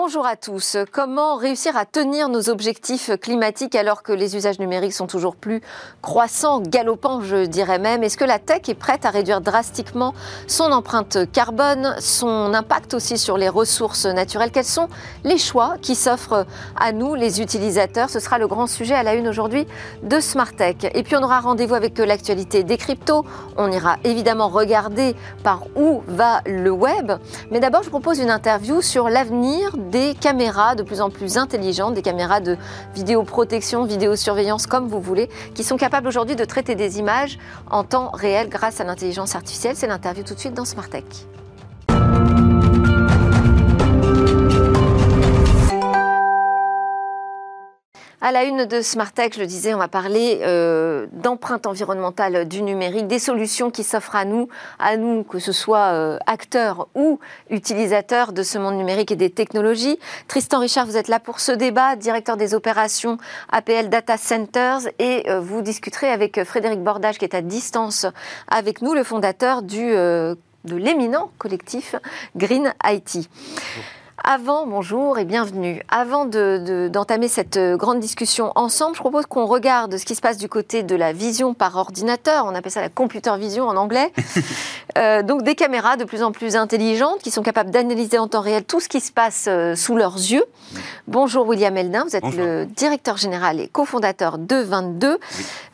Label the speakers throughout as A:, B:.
A: bonjour à tous. Comment réussir à tenir nos objectifs climatiques alors que les usages numériques sont toujours plus croissants, galopants, je dirais même? Est-ce que la tech est prête à réduire drastiquement son empreinte carbone, son impact aussi sur les ressources naturelles? Quels sont les choix qui s'offrent à nous, les utilisateurs? Ce sera le grand sujet à la une aujourd'hui de Smart Tech. Et puis on aura rendez-vous avec l'actualité des cryptos. On ira évidemment regarder par où va le web. Mais d'abord, je propose une interview sur l'avenir des caméras de plus en plus intelligentes, des caméras de vidéoprotection, vidéosurveillance, comme vous voulez, qui sont capables aujourd'hui de traiter des images en temps réel grâce à l'intelligence artificielle. C'est l'interview tout de suite dans Smart Tech. À la une de Smartech, je le disais, on va parler euh, d'empreinte du numérique, des solutions qui s'offrent à nous, à nous, que ce soit euh, acteurs ou utilisateurs de ce monde numérique et des technologies. Tristan Richard, vous êtes là pour ce débat, directeur des opérations APL Data Centers, et euh, vous discuterez avec Frédéric Bordage, qui est à distance avec nous, le fondateur du, de l'éminent collectif Green IT. Avant, bonjour et bienvenue. Avant d'entamer cette grande discussion ensemble, je propose qu'on regarde ce qui se passe du côté de la vision par ordinateur. On appelle ça la computer vision en anglais. Euh, donc des caméras de plus en plus intelligentes qui sont capables d'analyser en temps réel tout ce qui se passe euh, sous leurs yeux. Bonjour William Eldin, vous êtes le directeur général et cofondateur de 22.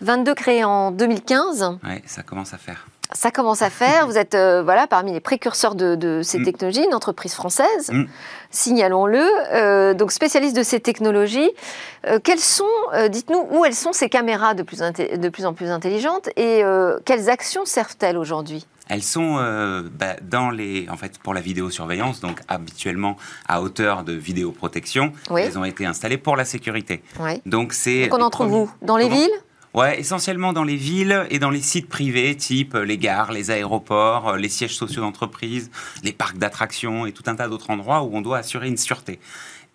A: 22 créé en 2015.
B: Oui, ça commence à faire
A: ça commence à faire. Vous êtes euh, voilà, parmi les précurseurs de, ces mm. technologies, une entreprise française, mm. signalons-le, euh, donc spécialiste de ces technologies. Euh, quelles sont, dites-nous, où elles sont ces caméras de plus, de plus en plus intelligentes et quelles actions servent-elles aujourd'hui?
B: Elles sont bah, dans les, en fait, pour la vidéosurveillance, donc habituellement à hauteur de vidéoprotection. Elles ont été installées pour la sécurité.
A: Donc c'est. On en trouve où? Dans les villes?
B: Ouais, essentiellement dans les villes et dans les sites privés, type euh, les gares, les aéroports, euh, les sièges sociaux d'entreprise, les parcs d'attractions et tout un tas d'autres endroits où on doit assurer une sûreté.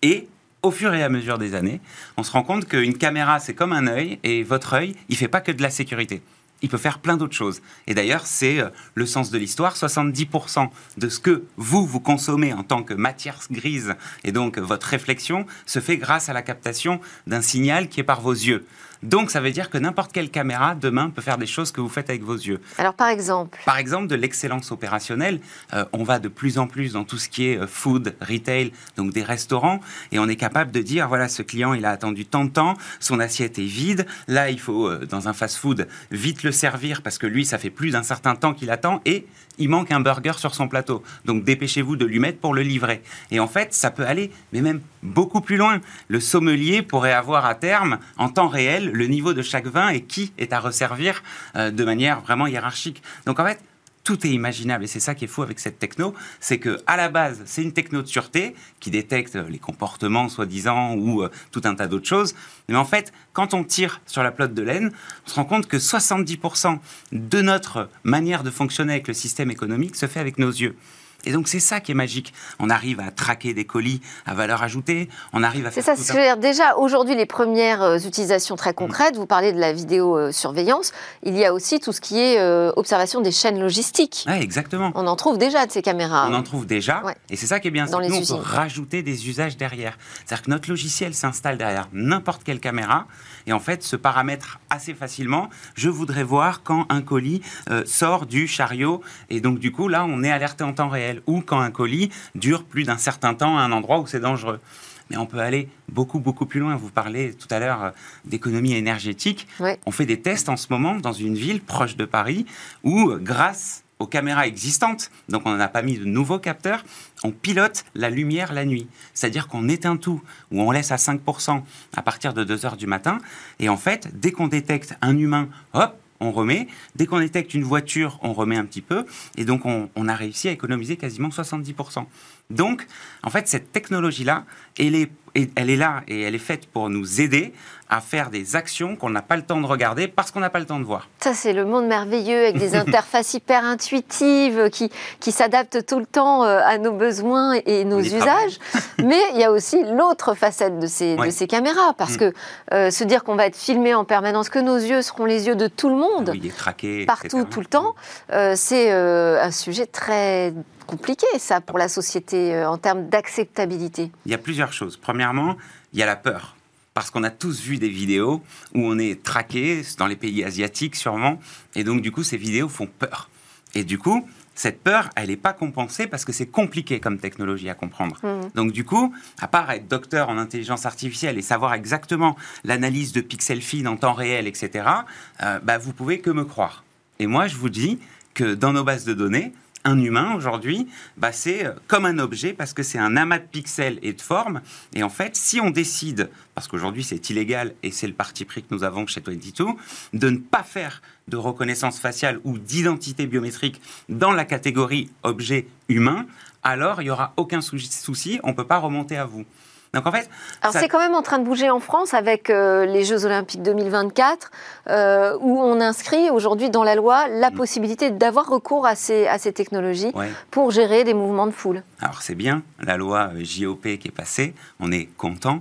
B: Et au fur et à mesure des années, on se rend compte qu'une caméra, c'est comme un œil, et votre œil, il fait pas que de la sécurité il peut faire plein d'autres choses. Et d'ailleurs, c'est euh, le sens de l'histoire. 70% de ce que vous, vous consommez en tant que matière grise, et donc votre réflexion, se fait grâce à la captation d'un signal qui est par vos yeux. Donc ça veut dire que n'importe quelle caméra demain peut faire des choses que vous faites avec vos yeux.
A: Alors par exemple
B: Par exemple de l'excellence opérationnelle. Euh, on va de plus en plus dans tout ce qui est euh, food, retail, donc des restaurants, et on est capable de dire voilà ce client il a attendu tant de temps, son assiette est vide. Là il faut euh, dans un fast-food vite le servir parce que lui ça fait plus d'un certain temps qu'il attend et il manque un burger sur son plateau. Donc dépêchez-vous de lui mettre pour le livrer. Et en fait ça peut aller mais même beaucoup plus loin. Le sommelier pourrait avoir à terme en temps réel le niveau de chaque vin et qui est à resservir euh, de manière vraiment hiérarchique. Donc en fait, tout est imaginable et c'est ça qui est fou avec cette techno, c'est que à la base c'est une techno de sûreté qui détecte les comportements soi-disant ou euh, tout un tas d'autres choses. Mais en fait, quand on tire sur la pelote de laine, on se rend compte que 70% de notre manière de fonctionner avec le système économique se fait avec nos yeux. Et donc c'est ça qui est magique. On arrive à traquer des colis à valeur ajoutée, on arrive à
A: C'est ça, c'est dire. Déjà, aujourd'hui, les premières euh, utilisations très concrètes, vous parlez de la vidéosurveillance, il y a aussi tout ce qui est euh, observation des chaînes logistiques.
B: Oui, exactement.
A: On en trouve déjà de ces caméras.
B: On en trouve déjà, et c'est ça qui est bien, Dans nous, on peut rajouter des usages derrière. C'est-à-dire que notre logiciel s'installe derrière n'importe quelle caméra, et en fait, ce paramètre assez facilement, je voudrais voir quand un colis euh, sort du chariot, et donc du coup, là, on est alerté en temps réel ou quand un colis dure plus d'un certain temps à un endroit où c'est dangereux. Mais on peut aller beaucoup, beaucoup plus loin. Vous parlez tout à l'heure euh, d'économie énergétique. On fait des tests en ce moment dans une ville proche de Paris où, grâce aux caméras existantes, donc on n'a pas mis de nouveaux capteurs, on pilote la lumière la nuit. C'est-à-dire qu'on éteint tout, ou on laisse à 5% à partir de 2 heures du matin. Et en fait, dès qu'on détecte un humain, hop, on remet. Dès qu'on détecte une voiture, on remet un petit peu. Et donc, on, a réussi à économiser quasiment 70%. Donc, en fait, cette technologie-là, elle est, elle est là et elle est faite pour nous aider à faire des actions qu'on n'a pas le temps de regarder parce qu'on n'a pas le temps de voir.
A: Ça, c'est le monde merveilleux avec des interfaces hyper intuitives qui, qui s'adaptent tout le temps euh, à nos besoins et nos usages. Mais il y a aussi l'autre facette de ces, de ces caméras parce mm. que euh, se dire qu'on va être filmé en permanence, que nos yeux seront les yeux de tout le monde,
B: oui,
A: partout, tout le temps, euh, c'est un sujet très compliqué, ça, pour la société, en termes d'acceptabilité
B: Il y a plusieurs choses. Premièrement, il y a la peur. Parce qu'on a tous vu des vidéos où on est traqué, dans les pays asiatiques sûrement, et donc du coup, ces vidéos font peur. Et du coup, cette peur, elle n'est pas compensée parce que c'est compliqué comme technologie à comprendre. Mmh. Donc du coup, à part être docteur en intelligence artificielle et savoir exactement l'analyse de pixels fines en temps réel, etc., euh, bah, vous pouvez que me croire. Et moi, je vous dis que dans nos bases de données, un humain aujourd'hui, bah, c'est euh, comme un objet parce que c'est un amas de pixels et de formes. Et en fait, si on décide, parce qu'aujourd'hui c'est illégal et c'est le parti pris que nous avons chez 22, de ne pas faire de reconnaissance faciale ou d'identité biométrique dans la catégorie objet humain, alors il n'y aura aucun souci, on ne peut pas remonter à vous.
A: Donc en fait, alors c'est quand même en train de bouger en France avec euh, les Jeux Olympiques 2024, euh, où on inscrit aujourd'hui dans la loi la mm. possibilité d'avoir recours à ces, à ces technologies pour gérer des mouvements de foule.
B: Alors c'est bien, la loi euh, JOP qui est passée, on est content.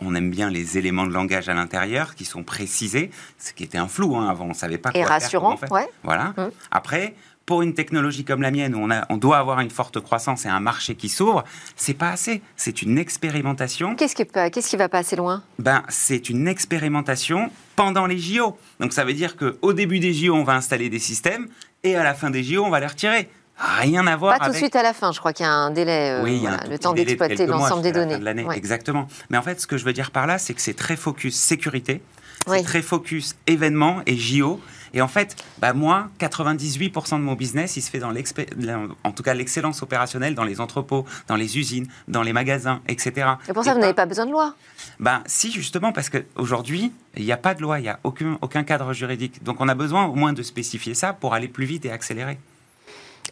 B: on aime bien les éléments de langage à l'intérieur qui sont précisés, ce qui était un flou hein, avant, on ne savait pas quoi
A: Et rassurant,
B: faire.
A: Ouais.
B: Voilà. Mm. Après, pour une technologie comme la mienne, où on, a, on doit avoir une forte croissance et un marché qui s'ouvre, c'est pas assez. C'est une expérimentation.
A: Qu'est-ce qui, qu'est-ce qui va pas assez loin?
B: Ben, c'est une expérimentation pendant les JO. Donc ça veut dire qu'au début des JO, on va installer des systèmes et à la fin des JO, on va les retirer. Rien à voir.
A: Pas tout de suite à la fin, je crois qu'il y a un délai, euh, oui, le temps d'exploiter l'ensemble des données.
B: De Exactement. Mais en fait, ce que je veux dire par là, c'est que c'est très focus sécurité, c'est très focus événements et JO. Et en fait, bah moi, 98% de mon business, il se fait dans en tout cas l'excellence opérationnelle dans les entrepôts, dans les usines, dans les magasins, etc.
A: Et pour ça, vous n'avez pas besoin de loi
B: bah, Si, justement, parce qu'aujourd'hui, il n'y a pas de loi, il n'y a aucun, aucun cadre juridique. Donc on a besoin au moins de spécifier ça pour aller plus vite et accélérer.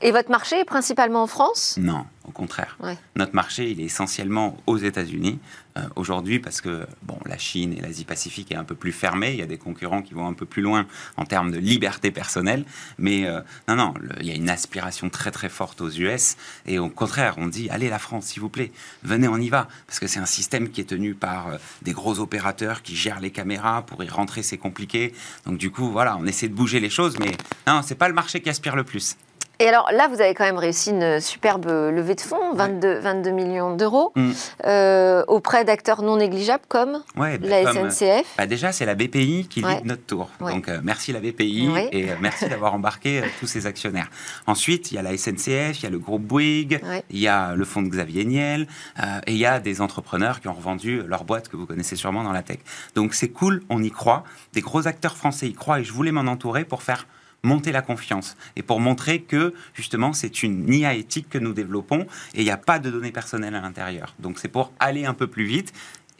A: Et votre marché est principalement en France?
B: Non, au contraire. Notre marché, il est essentiellement aux États-Unis euh, aujourd'hui parce que bon, la Chine et l'Asie-Pacifique est un peu plus fermée. Il y a des concurrents qui vont un peu plus loin en termes de liberté personnelle. Mais euh, non, non, il y a une aspiration très très forte aux US. Et au contraire, on dit allez la France, s'il vous plaît, venez, on y va, parce que c'est un système qui est tenu par euh, des gros opérateurs qui gèrent les caméras. Pour y rentrer, c'est compliqué. Donc du coup, voilà, on essaie de bouger les choses, mais non, c'est pas le marché qui aspire le plus.
A: Et alors là, vous avez quand même réussi une superbe levée de fonds, 22, 22 millions d'euros, mm. euh, auprès d'acteurs non négligeables comme bah, la SNCF.
B: Bah déjà, c'est la BPI qui lit notre tour. Donc euh, merci la BPI et euh, merci d'avoir embarqué tous ces actionnaires. Ensuite, il y a la SNCF, il y a le groupe Bouygues, il y a le fonds de Xavier Niel et il y a des entrepreneurs qui ont revendu leur boîte que vous connaissez sûrement dans la tech. Donc c'est cool, on y croit. Des gros acteurs français y croient et je voulais m'en entourer pour faire monter la confiance et pour montrer que justement c'est une IA éthique que nous développons et il n'y a pas de données personnelles à l'intérieur. Donc c'est pour aller un peu plus vite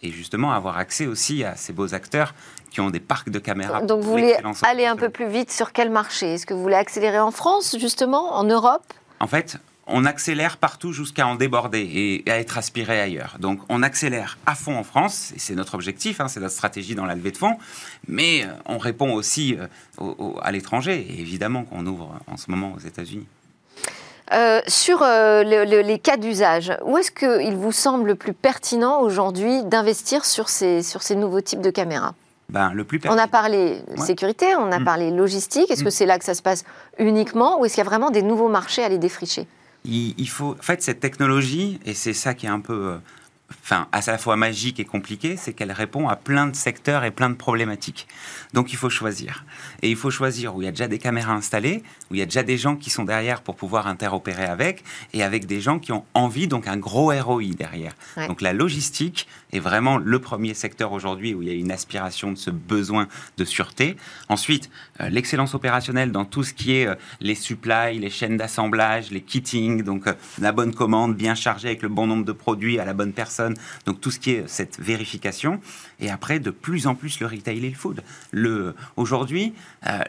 B: et justement avoir accès aussi à ces beaux acteurs qui ont des parcs de caméras.
A: Donc vous voulez aller un peu plus vite sur quel marché? Est-ce que vous voulez accélérer en France justement, en Europe?
B: En fait, on accélère partout jusqu'à en déborder et à être aspiré ailleurs. Donc on accélère à fond en France, et c'est notre objectif, hein, c'est notre stratégie dans la levée de fonds, mais euh, on répond aussi euh, à l'étranger, et évidemment qu'on ouvre en ce moment aux États-Unis.
A: Euh, sur les cas d'usage, où est-ce qu'il vous semble le plus pertinent aujourd'hui d'investir sur ces, sur ces nouveaux types de caméras?
B: Ben, le plus
A: on a parlé sécurité, on a mm. parlé logistique. Est-ce que mm. c'est là que ça se passe uniquement ou est-ce qu'il y a vraiment des nouveaux marchés à les défricher?
B: Il, faut, en fait, cette technologie, et c'est ça qui est un peu, euh, enfin, à la fois magique et compliqué, c'est qu'elle répond à plein de secteurs et plein de problématiques. Donc, il faut choisir. Et il faut choisir où il y a déjà des caméras installées, où il y a déjà des gens qui sont derrière pour pouvoir interopérer avec, et avec des gens qui ont envie, donc un gros ROI derrière. Donc, la logistique est vraiment le premier secteur aujourd'hui où il y a une aspiration de ce besoin de sûreté. Ensuite, euh, l'excellence opérationnelle dans tout ce qui est euh, les supplies, les chaînes d'assemblage, les kittings, donc euh, la bonne commande bien chargée avec le bon nombre de produits à la bonne personne, donc tout ce qui est cette vérification. Et après, de plus en plus le retail et le food. Le, aujourd'hui,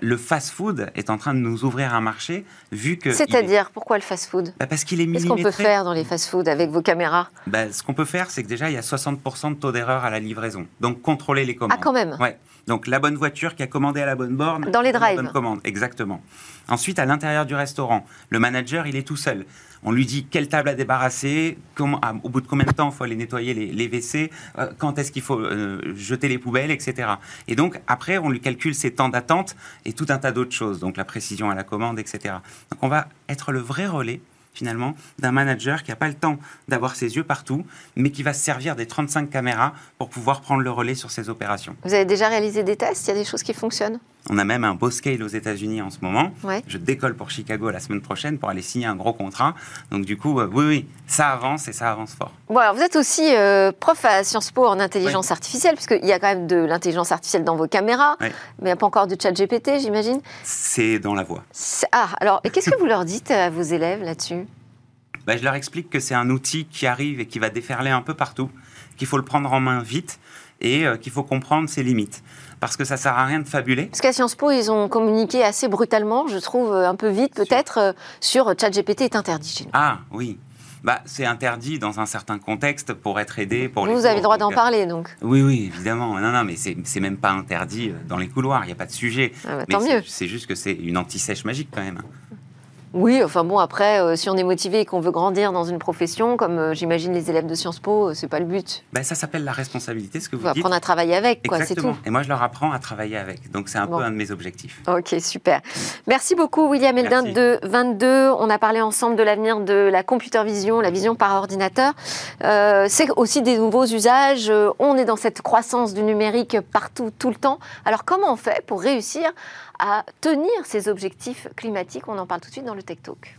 B: le fast-food est en train de nous ouvrir un marché vu que.
A: C'est-à-dire, pourquoi le fast-food
B: bah Parce qu'il est
A: Qu'est-ce qu'on peut faire dans les fast-food avec vos caméras?
B: Bah, Ce qu'on peut faire, c'est que déjà, il y a 60% de taux d'erreur à la livraison. Donc, contrôler les commandes.
A: Ah, quand même
B: Ouais. Donc la bonne voiture qui a commandé à la bonne borne.
A: Dans les drives.
B: bonne commande, exactement. Ensuite, à l'intérieur du restaurant, le manager, il est tout seul. On lui dit quelle table à débarrasser, comment, au bout de combien de temps il faut aller nettoyer les, WC, euh, quand est-ce qu'il faut euh, jeter les poubelles, etc. Et donc, après, on lui calcule ses temps d'attente et tout un tas d'autres choses, donc la précision à la commande, etc. Donc, on va être le vrai relais finalement, d'un manager qui n'a pas le temps d'avoir ses yeux partout, mais qui va se servir des 35 caméras pour pouvoir prendre le relais sur ses opérations.
A: Vous avez déjà réalisé des tests? Il y a des choses qui fonctionnent?
B: On a même un beau scale aux États-Unis en ce moment. Je décolle pour Chicago la semaine prochaine pour aller signer un gros contrat. Donc du coup, euh, oui, oui, ça avance et ça avance fort.
A: Bon, alors vous êtes aussi euh, prof à Sciences Po en intelligence artificielle, puisqu'il y a quand même de l'intelligence artificielle dans vos caméras, mais il n'y a pas encore du chat GPT, j'imagine
B: C'est dans la voie.
A: Ah, alors, et qu'est-ce que vous leur dites à vos élèves là-dessus?
B: Bah, Je leur explique que c'est un outil qui arrive et qui va déferler un peu partout, qu'il faut le prendre en main vite et euh, qu'il faut comprendre ses limites parce que ça sert à rien de fabuler.
A: Parce qu'à Sciences Po, ils ont communiqué assez brutalement, je trouve, euh, un peu vite peut-être, euh, sur ChatGPT est interdit chez nous.
B: Ah oui. Bah, c'est interdit dans un certain contexte pour être aidé. Pour
A: Vous, avez le droit d'en parler, donc
B: Oui, oui, évidemment. Non, non, mais c'est même pas interdit dans les couloirs, il n'y a pas de sujet.
A: Ah bah, tant mieux.
B: C'est juste que c'est une anti-sèche magique quand même.
A: Oui, enfin bon, après, euh, si on est motivé et qu'on veut grandir dans une profession, comme euh, j'imagine les élèves de Sciences Po, euh, c'est pas le but.
B: Ben, ça s'appelle la responsabilité, ce que vous
A: dites. apprendre à travailler avec, quoi, c'est tout.
B: Et moi, je leur apprends à travailler avec. Donc, c'est un peu un de mes objectifs.
A: Ok, super. Merci beaucoup, William Eldin de 22. On a parlé ensemble de l'avenir de la computer vision, la vision par ordinateur. c'est aussi des nouveaux usages. On est dans cette croissance du numérique partout, tout le temps. Alors, comment on fait pour réussir à tenir ces objectifs climatiques On en parle tout de suite dans le Tech Talk.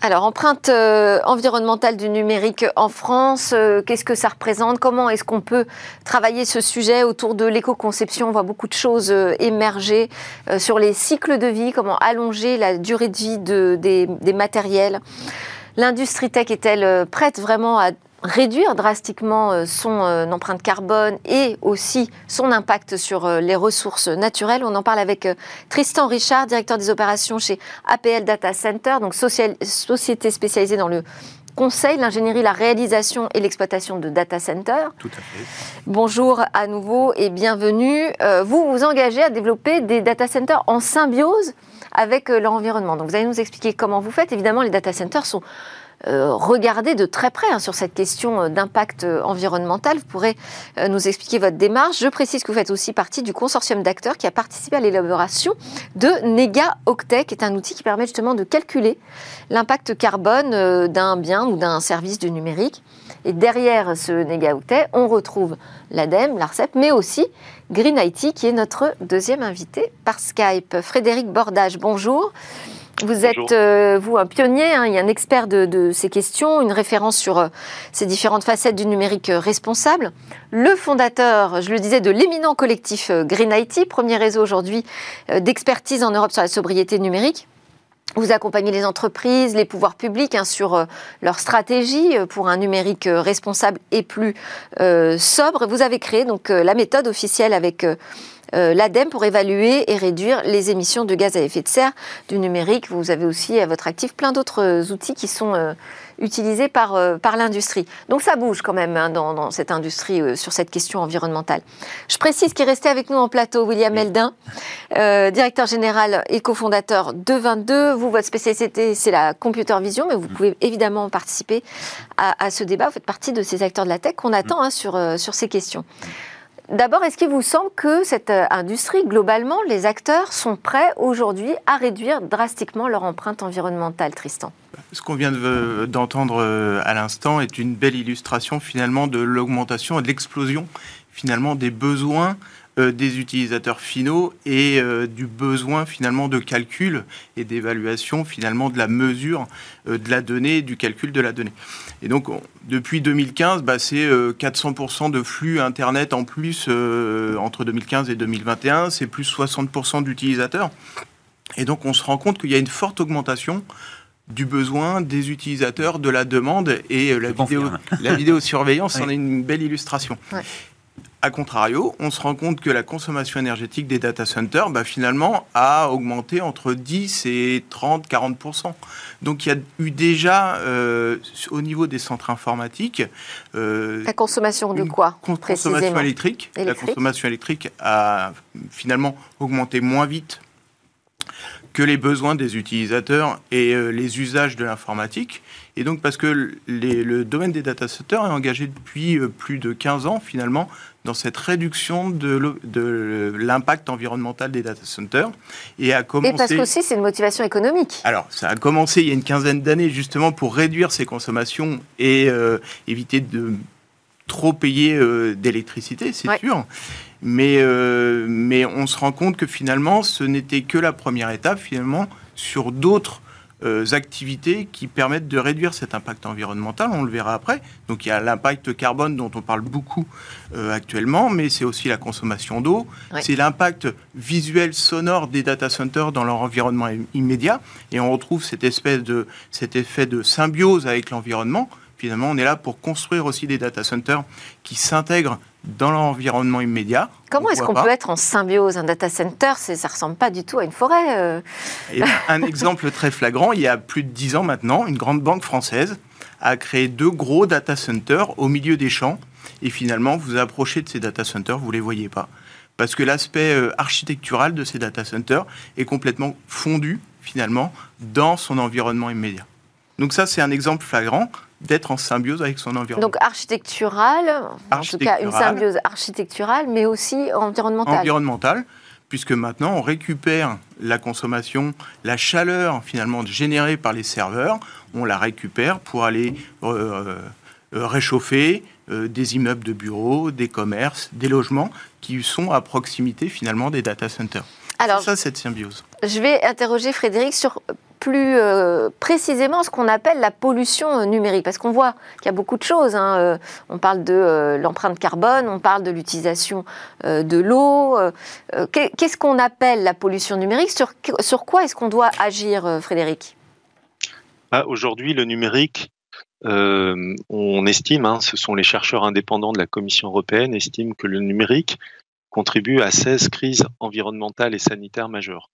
A: Alors, empreinte euh, environnementale du numérique en France, euh, qu'est-ce que ça représente? Comment est-ce qu'on peut travailler ce sujet autour de l'éco-conception? On voit beaucoup de choses euh, émerger sur les cycles de vie, comment allonger la durée de vie des, des matériels. L'industrie tech est-elle prête vraiment à réduire drastiquement euh, son euh, empreinte carbone et aussi son impact sur euh, les ressources naturelles. On en parle avec Tristan Richard, directeur des opérations chez APL Data Center, donc société spécialisée dans le conseil, l'ingénierie, la réalisation et l'exploitation de data centers.
B: Tout à fait.
A: Bonjour à nouveau et bienvenue. vous vous engagez à développer des data centers en symbiose avec l'environnement. Donc vous allez nous expliquer comment vous faites. Évidemment, les data centers sont regarder de très près hein, sur cette question euh, d'impact euh, environnemental. Vous pourrez nous expliquer votre démarche. Je précise que vous faites aussi partie du consortium d'acteurs qui a participé à l'élaboration de Nega Octet, qui est un outil qui permet justement de calculer l'impact carbone d'un bien ou d'un service du numérique. Et derrière ce Nega Octet, on retrouve l'ADEME, l'ARCEP, mais aussi Green IT, qui est notre deuxième invité par Skype. Frédéric Bordage, bonjour. Vous êtes, euh, vous, un pionnier, hein, il y a un expert de, ces questions, une référence sur euh, ces différentes facettes du numérique euh, responsable. Le fondateur, je le disais, de l'éminent collectif Green IT, premier réseau aujourd'hui d'expertise en Europe sur la sobriété numérique. Vous accompagnez les entreprises, les pouvoirs publics hein, sur leur stratégie pour un numérique responsable et plus sobre. Vous avez créé donc la méthode officielle avec euh, l'ADEME pour évaluer et réduire les émissions de gaz à effet de serre du numérique. Vous avez aussi à votre actif plein d'autres outils qui sont euh, utilisés par, euh, par l'industrie. Donc ça bouge quand même hein, dans, cette industrie sur cette question environnementale. Je précise qu'il restait avec nous en plateau William Eldin, directeur général et cofondateur de 22. Vous, votre spécialité, c'est la computer vision, mais vous pouvez évidemment participer à, ce débat. Vous faites partie de ces acteurs de la tech qu'on attend hein, sur, sur ces questions. D'abord, est-ce qu'il vous semble que cette euh, industrie, globalement, les acteurs sont prêts aujourd'hui à réduire drastiquement leur empreinte environnementale, Tristan?
C: Ce qu'on vient d'entendre euh, à l'instant est une belle illustration finalement de l'augmentation et de l'explosion finalement des besoins euh, des utilisateurs finaux et euh, du besoin finalement de calcul et d'évaluation finalement de la mesure euh, de la donnée, du calcul de la donnée. Et donc depuis 2015, bah, c'est 400% de flux Internet en plus entre 2015 et 2021, c'est plus 60% d'utilisateurs. Et donc on se rend compte qu'il y a une forte augmentation du besoin des utilisateurs, de la demande et la, vidéo, la vidéosurveillance en est une belle illustration. A contrario, on se rend compte que la consommation énergétique des data centers, bah, finalement, a augmenté entre 10 et 30, 40% Donc il y a eu déjà, euh, au niveau des centres informatiques...
A: Euh, la consommation de quoi
C: Consommation électrique. La consommation électrique a finalement augmenté moins vite que les besoins des utilisateurs et euh, les usages de l'informatique. Et donc parce que le domaine des data centers est engagé depuis euh, plus de 15 ans finalement dans cette réduction de l'impact environnemental des data centers.
A: Et, a commencé... et parce qu'aussi c'est une motivation économique.
C: Alors ça a commencé il y a une quinzaine d'années justement pour réduire ces consommations et euh, éviter de trop payer d'électricité, c'est sûr. Mais, euh, mais on se rend compte que finalement, ce n'était que la première étape, finalement, sur d'autres euh, activités qui permettent de réduire cet impact environnemental. On le verra après. Donc il y a l'impact carbone dont on parle beaucoup euh, actuellement, mais c'est aussi la consommation d'eau. C'est l'impact visuel, sonore des data centers dans leur environnement immédiat. Et on retrouve cette espèce de, cet effet de symbiose avec l'environnement. Finalement, on est là pour construire aussi des data centers qui s'intègrent dans l'environnement immédiat.
A: Comment est-ce qu'on peut être en symbiose Un data center, ça ne ressemble pas du tout à une forêt. Euh.
C: un exemple très flagrant, il y a plus de dix ans maintenant, une grande banque française a créé deux gros data centers au milieu des champs. Et finalement, vous approchez de ces data centers, vous ne les voyez pas. Parce que l'aspect euh, architectural de ces data centers est complètement fondu, finalement, dans son environnement immédiat. Donc ça, c'est un exemple flagrant d'être en symbiose avec son environnement.
A: Donc architectural, en tout cas une symbiose architecturale, mais aussi environnementale.
C: Environnementale, puisque maintenant on récupère la consommation, la chaleur finalement générée par les serveurs, on la récupère pour aller euh, euh, réchauffer euh, des immeubles de bureaux, des commerces, des logements qui sont à proximité finalement des data centers. Alors, ça, cette symbiose.
A: Je vais interroger Frédéric sur plus euh, précisément ce qu'on appelle la pollution euh, numérique Parce qu'on voit qu'il y a beaucoup de choses. Hein, euh, on parle de l'empreinte carbone, on parle de l'utilisation de l'eau. Qu'est-ce qu'on appelle la pollution numérique? Sur, quoi est-ce qu'on doit agir, Frédéric?
D: Ah, Aujourd'hui, le numérique, on estime, hein, ce sont les chercheurs indépendants de la Commission européenne, estiment que le numérique contribue à 16 crises environnementales et sanitaires majeures.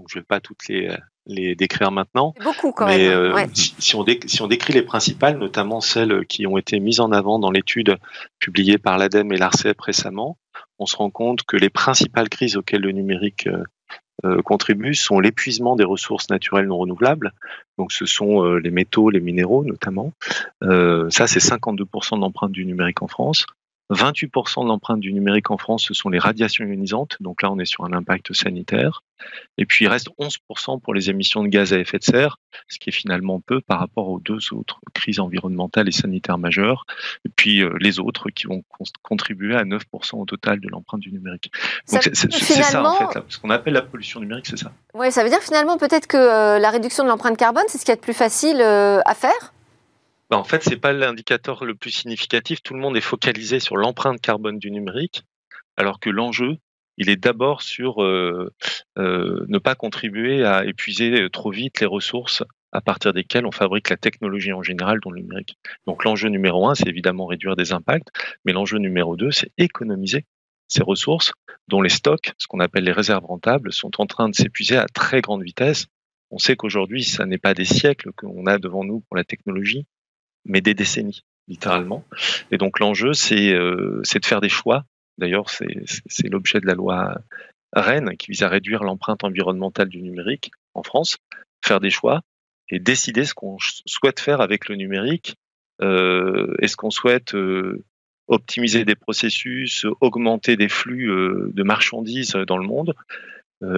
D: Donc, je ne vais pas toutes les, les décrire maintenant.
A: Beaucoup quand Mais, même.
D: Euh, si, on si on décrit les principales, notamment celles qui ont été mises en avant dans l'étude publiée par l'ADEME et l'ARCEP récemment, on se rend compte que les principales crises auxquelles le numérique euh, euh, contribue sont l'épuisement des ressources naturelles non renouvelables. Donc ce sont les métaux, les minéraux notamment. ça, c'est 52% de l'empreinte du numérique en France. 28% de l'empreinte du numérique en France, ce sont les radiations ionisantes. Donc là, on est sur un impact sanitaire. Et puis, il reste 11% pour les émissions de gaz à effet de serre, ce qui est finalement peu par rapport aux deux autres crises environnementales et sanitaires majeures. Et puis, euh, les autres qui vont contribuer à 9% au total de l'empreinte du numérique. Donc, c'est ça, en fait. Ce qu'on appelle la pollution numérique, c'est ça.
A: Oui, ça veut dire finalement peut-être que euh, la réduction de l'empreinte carbone, c'est ce qui est le plus facile euh, à faire?
D: Bah, en fait, c'est pas l'indicateur le plus significatif. Tout le monde est focalisé sur l'empreinte carbone du numérique, alors que l'enjeu, il est d'abord sur euh, euh, ne pas contribuer à épuiser trop vite les ressources à partir desquelles on fabrique la technologie en général, dont le numérique. Donc l'enjeu numéro un, c'est évidemment réduire des impacts, mais l'enjeu numéro deux, c'est économiser ces ressources dont les stocks, ce qu'on appelle les réserves rentables, sont en train de s'épuiser à très grande vitesse. On sait qu'aujourd'hui, ça n'est pas des siècles qu'on a devant nous pour la technologie, mais des décennies, littéralement. Et donc l'enjeu, c'est euh, de faire des choix. D'ailleurs, c'est l'objet de la loi Rennes qui vise à réduire l'empreinte environnementale du numérique en France, faire des choix et décider ce qu'on souhaite faire avec le numérique. Euh, Est-ce qu'on souhaite euh, optimiser des processus, augmenter des flux de marchandises dans le monde,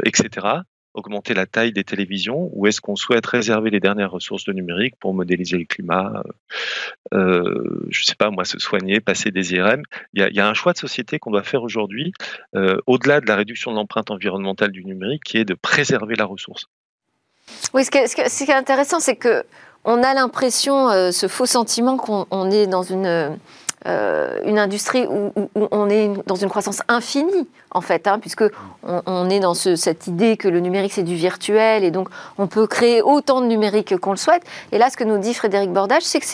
D: etc augmenter la taille des télévisions ou est-ce qu'on souhaite réserver les dernières ressources de numérique pour modéliser le climat euh, euh Je ne sais pas, moi, se soigner, passer des IRM. Il y a, un choix de société qu'on doit faire aujourd'hui, euh, au-delà de la réduction de l'empreinte environnementale du numérique, qui est de préserver la ressource.
A: Oui, ce, qui est intéressant, c'est que on a l'impression, ce faux sentiment qu'on est dans une euh, une industrie où, on est dans une croissance infinie, en fait, hein, puisque on, est dans cette idée que le numérique c'est du virtuel et donc on peut créer autant de numérique qu'on le souhaite. Et là, ce que nous dit Frédéric Bordage, c'est que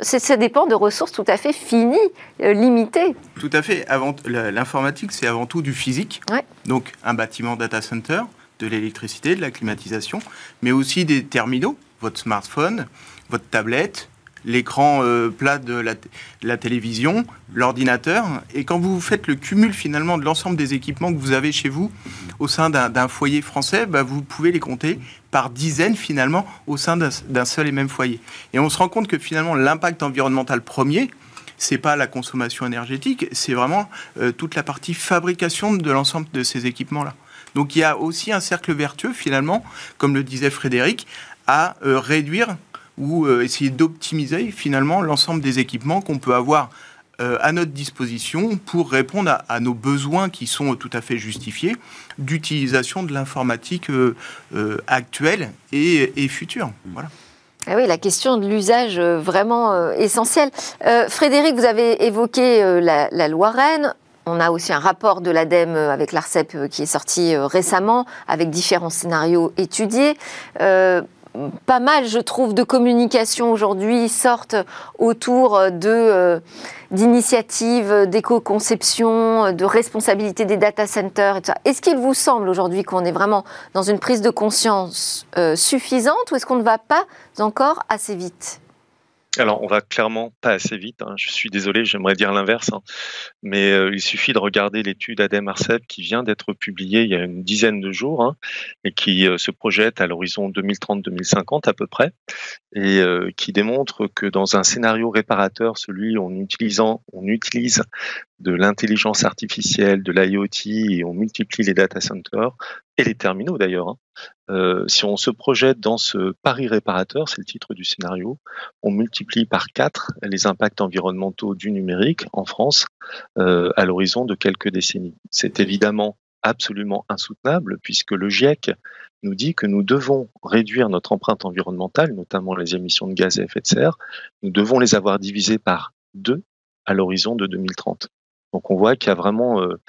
A: ça dépend de ressources tout à fait finies, euh, limitées.
C: Tout à fait. L'informatique, c'est avant tout du physique. Donc un bâtiment data center, de l'électricité, de la climatisation, mais aussi des terminaux, votre smartphone, votre tablette, l'écran euh, plat de la, télévision, l'ordinateur. Et quand vous faites le cumul finalement de l'ensemble des équipements que vous avez chez vous au sein d'un foyer français, bah, vous pouvez les compter par dizaines finalement au sein d'un seul et même foyer. Et on se rend compte que finalement l'impact environnemental premier, c'est pas la consommation énergétique, c'est vraiment euh, toute la partie fabrication de l'ensemble de ces équipements-là. Donc il y a aussi un cercle vertueux finalement, comme le disait Frédéric, à euh, réduire ou euh, essayer d'optimiser finalement l'ensemble des équipements qu'on peut avoir euh, à notre disposition pour répondre à, nos besoins qui sont tout à fait justifiés d'utilisation de l'informatique euh, actuelle et, future. Voilà.
A: Ah oui, la question de l'usage vraiment essentiel. Frédéric, vous avez évoqué la, la, loi Rennes. On a aussi un rapport de l'ADEME avec l'ARCEP qui est sorti récemment, avec différents scénarios étudiés pas mal, je trouve, de communication aujourd'hui sortent autour de euh, d'initiatives d'éco-conception, de responsabilité des data centers, Est-ce qu'il vous semble aujourd'hui qu'on est vraiment dans une prise de conscience euh, suffisante ou est-ce qu'on ne va pas encore assez vite?
D: Alors, on va clairement pas assez vite. Hein. Je suis désolé, j'aimerais dire l'inverse, hein. mais euh, il suffit de regarder l'étude ADEME Arcep qui vient d'être publiée il y a une dizaine de jours hein, et qui euh, se projette à l'horizon 2030-2050 à peu près, et euh, qui démontre que dans un scénario réparateur, celui en utilisant, on utilise de l'intelligence artificielle, de l'IoT et on multiplie les data centers et les terminaux d'ailleurs. Hein. Euh, si on se projette dans ce pari réparateur, c'est le titre du scénario, on multiplie par quatre les impacts environnementaux du numérique en France euh, à l'horizon de quelques décennies. C'est évidemment absolument insoutenable puisque le GIEC nous dit que nous devons réduire notre empreinte environnementale, notamment les émissions de gaz à effet de serre, nous devons les avoir divisées par deux à l'horizon de 2030. Donc on voit qu'il y a vraiment euh,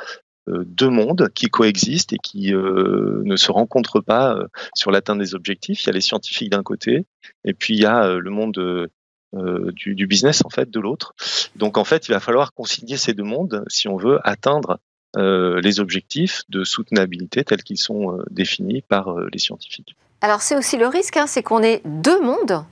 D: euh, deux mondes qui coexistent et qui euh, ne se rencontrent pas sur l'atteinte des objectifs. Il y a les scientifiques d'un côté et puis il y a le monde du, business en fait de l'autre. Donc en fait, il va falloir concilier ces deux mondes si on veut atteindre les objectifs de soutenabilité tels qu'ils sont définis par les scientifiques.
A: Alors c'est aussi le risque, hein, c'est qu'on ait deux mondes.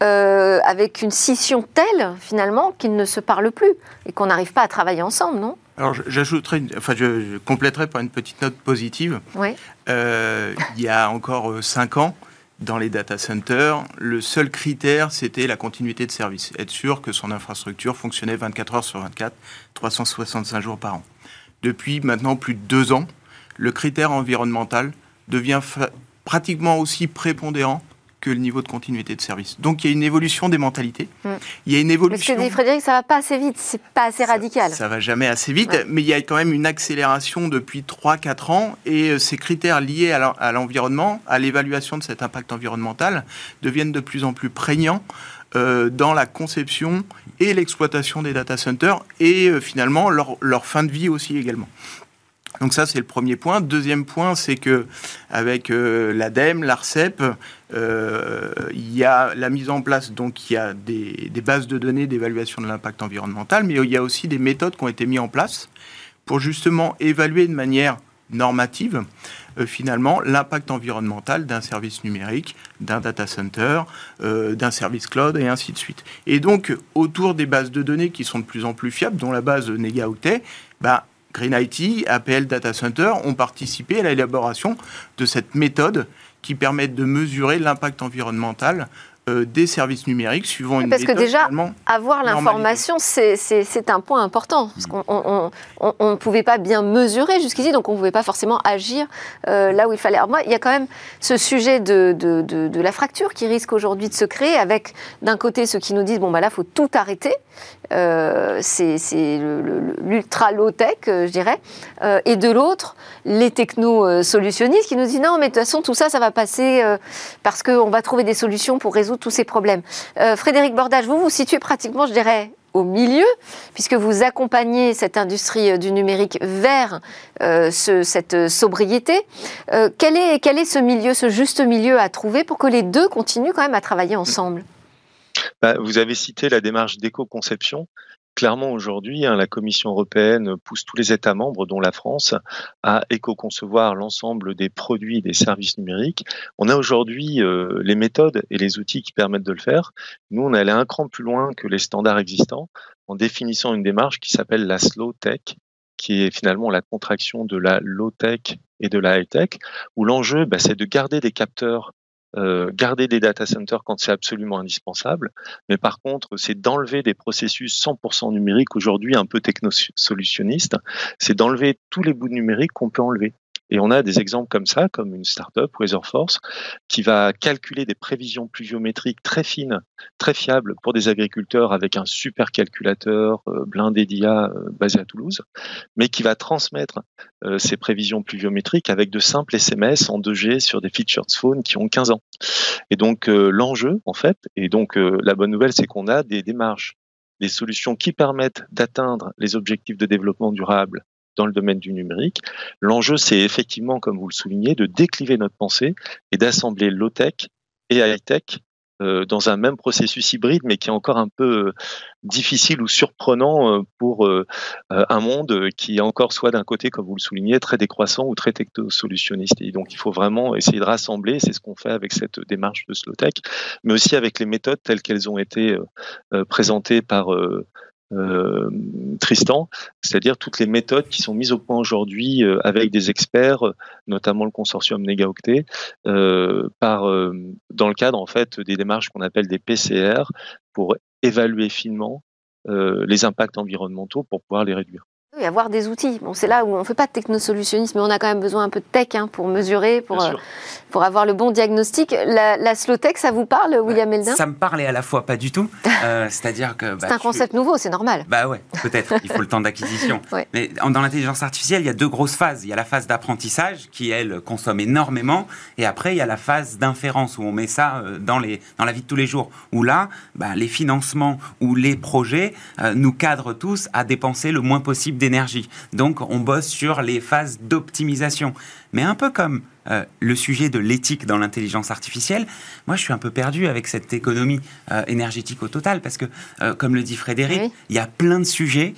A: Euh, avec une scission telle, finalement, qu'ils ne se parlent plus et qu'on n'arrive pas à travailler ensemble, non?
C: Alors, j'ajouterai, enfin, je, compléterai par une petite note positive.
A: Oui.
C: Euh, il y a encore euh, cinq ans, dans les data centers, le seul critère, c'était la continuité de service. Être sûr que son infrastructure fonctionnait 24 heures sur 24, 365 jours par an. Depuis maintenant plus de deux ans, le critère environnemental devient pratiquement aussi prépondérant que le niveau de continuité de service. Donc il y a une évolution des mentalités.
A: Mm. Il y a une évolution. Mais ce que dit Frédéric, ça va pas assez vite, c'est pas assez radical.
C: Ça, va jamais assez vite, mais il y a quand même une accélération depuis 3-4 ans et euh, ces critères liés à l'environnement, à l'évaluation de cet impact environnemental, deviennent de plus en plus prégnants euh, dans la conception et l'exploitation des data centers et euh, finalement leur, leur, fin de vie aussi également. Donc ça, c'est le premier point. Deuxième point, c'est que avec euh, l'ADEME, l'ARCEP, euh, il y a la mise en place, donc il y a des, bases de données d'évaluation de l'impact environnemental, mais il y a aussi des méthodes qui ont été mises en place pour justement évaluer de manière normative euh, finalement l'impact environnemental d'un service numérique, d'un data center, d'un service cloud et ainsi de suite. Et donc autour des bases de données qui sont de plus en plus fiables, dont la base NegaOutet, bah, Green IT, APL Data Center ont participé à l'élaboration de cette méthode qui permet de mesurer l'impact environnemental euh, des services numériques suivant une
A: Parce que déjà, avoir l'information, c'est un point important. Parce qu'on ne pouvait pas bien mesurer jusqu'ici, donc on ne pouvait pas forcément agir euh, là où il fallait. Alors moi, il y a quand même ce sujet de, de, de, la fracture qui risque aujourd'hui de se créer, avec d'un côté ceux qui nous disent, bon, bah là, il faut tout arrêter. Euh, c'est l'ultra low-tech, je dirais. et de l'autre, les techno-solutionnistes qui nous disent, non, mais de toute façon, tout ça, ça va passer parce qu'on va trouver des solutions pour résoudre tous ces problèmes. Euh, Frédéric Bordage, vous vous situez pratiquement, je dirais, au milieu, puisque vous accompagnez cette industrie euh, du numérique vers euh, cette sobriété. quel, est, ce milieu, ce juste milieu à trouver pour que les deux continuent quand même à travailler ensemble?
D: Bah, Vous avez cité la démarche d'éco-conception. Clairement aujourd'hui, hein, la Commission européenne pousse tous les États membres, dont la France, à éco-concevoir l'ensemble des produits et des services numériques. On a aujourd'hui euh, les méthodes et les outils qui permettent de le faire. Nous, on est allé un cran plus loin que les standards existants en définissant une démarche qui s'appelle la slow tech, qui est finalement la contraction de la low tech et de la high tech, où l'enjeu, bah, c'est de garder des capteurs euh, garder des data centers quand c'est absolument indispensable, mais par contre, c'est d'enlever des processus 100% numériques aujourd'hui un peu technosolutionnistes, c'est d'enlever tous les bouts numériques qu'on peut enlever. Et on a des exemples comme ça, comme une startup, Weatherforce, qui va calculer des prévisions pluviométriques très fines, très fiables pour des agriculteurs avec un super calculateur euh, blindé d'IA euh, basé à Toulouse, mais qui va transmettre euh, ces prévisions pluviométriques avec de simples SMS en 2G sur des featured phones qui ont 15 ans. Et donc l'enjeu, en fait, et donc la bonne nouvelle, c'est qu'on a des démarches des solutions qui permettent d'atteindre les objectifs de développement durable dans le domaine du numérique. L'enjeu, c'est effectivement, comme vous le soulignez, de décliver notre pensée et d'assembler low-tech et high-tech euh, dans un même processus hybride, mais qui est encore un peu euh, difficile ou surprenant euh, pour un monde qui est encore soit d'un côté, comme vous le soulignez, très décroissant ou très techno-solutionniste. Et donc, il faut vraiment essayer de rassembler, c'est ce qu'on fait avec cette démarche de Slowtech, mais aussi avec les méthodes telles qu'elles ont été présentées par euh, Tristan, c'est-à-dire toutes les méthodes qui sont mises au point aujourd'hui euh, avec des experts, notamment le consortium Negaoctet, euh, dans le cadre en fait des démarches qu'on appelle des PCR pour évaluer finement les impacts environnementaux pour pouvoir les réduire
A: avoir des outils. Bon, c'est là où on ne fait pas de technosolutionnisme, mais on a quand même besoin un peu de tech hein, pour mesurer, pour, euh, pour avoir le bon diagnostic. La, la slow tech, ça vous parle, William Eldin?
B: Ça me parle et à la fois pas du tout. Euh, c'est-à-dire que.
A: Bah, c'est un concept nouveau, c'est normal.
B: Bah ouais, peut-être. Il faut le temps d'acquisition. Mais dans l'intelligence artificielle, il y a deux grosses phases. Il y a la phase d'apprentissage qui, elle, consomme énormément. Et après, il y a la phase d'inférence où on met ça euh, dans, les, dans la vie de tous les jours. Où là, bah, les financements ou les projets nous cadrent tous à dépenser le moins possible d'énergie. Donc on bosse sur les phases d'optimisation. Mais un peu comme euh, le sujet de l'éthique dans l'intelligence artificielle, moi je suis un peu perdu avec cette économie euh, énergétique au total, parce que, euh, comme le dit Frédéric, il y a plein de sujets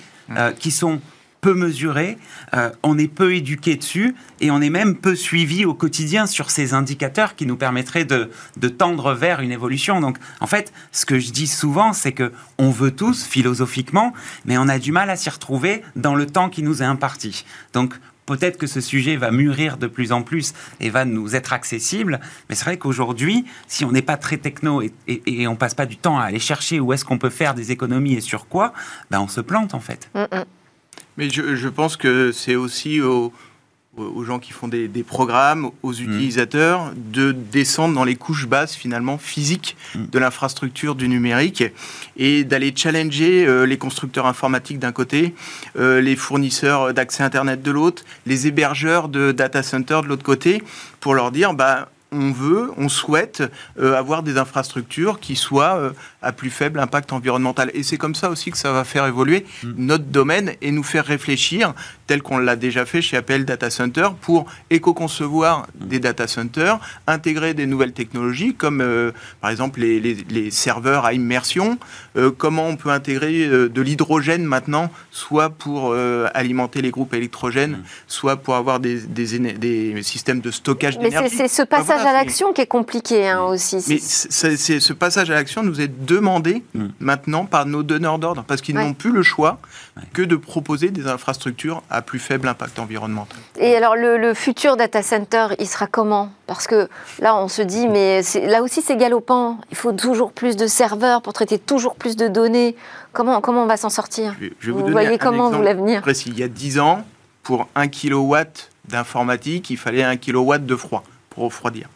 B: qui sont peu mesuré, euh, on est peu éduqué dessus et on est même peu suivi au quotidien sur ces indicateurs qui nous permettraient de, tendre vers une évolution. Donc, en fait, ce que je dis souvent, c'est que on veut tous philosophiquement, mais on a du mal à s'y retrouver dans le temps qui nous est imparti. Donc, peut-être que ce sujet va mûrir de plus en plus et va nous être accessible. Mais c'est vrai qu'aujourd'hui, si on n'est pas très techno et, et, on passe pas du temps à aller chercher où est-ce qu'on peut faire des économies et sur quoi, ben on se plante en fait. Mm, mm.
C: Mais je, pense que c'est aussi aux, gens qui font des, programmes, aux mm. utilisateurs, de descendre dans les couches basses finalement physiques mm. de l'infrastructure du numérique et d'aller challenger euh, les constructeurs informatiques d'un côté, euh, les fournisseurs d'accès Internet de l'autre, les hébergeurs de data centers de l'autre côté, pour leur dire, bah, on veut, on souhaite euh, avoir des infrastructures qui soient euh, à plus faible impact environnemental. Et c'est comme ça aussi que ça va faire évoluer mm. notre domaine et nous faire réfléchir, tel qu'on l'a déjà fait chez Apple Data Center, pour éco-concevoir mm. des data centers, intégrer des nouvelles technologies comme euh, par exemple les, serveurs à immersion, comment on peut intégrer de l'hydrogène maintenant, soit pour alimenter les groupes électrogènes, mm. soit pour avoir des, des systèmes de stockage d'énergie.
A: c'est ce passage à l'action qui est compliqué hein, aussi.
C: Mais c'est, ce passage à l'action nous est demandé mm. maintenant par nos donneurs d'ordre, parce qu'ils n'ont plus le choix que de proposer des infrastructures à plus faible impact environnemental.
A: Et alors le, futur data center, il sera comment? Parce que là, on se dit, mais là aussi c'est galopant, il faut toujours plus de serveurs pour traiter toujours plus de données. Comment, comment on va s'en sortir? Vous, voyez comment vous l'avenir?
C: Précis. Il y a 10 ans, pour 1 kW d'informatique, il fallait 1 kW de froid refroidir.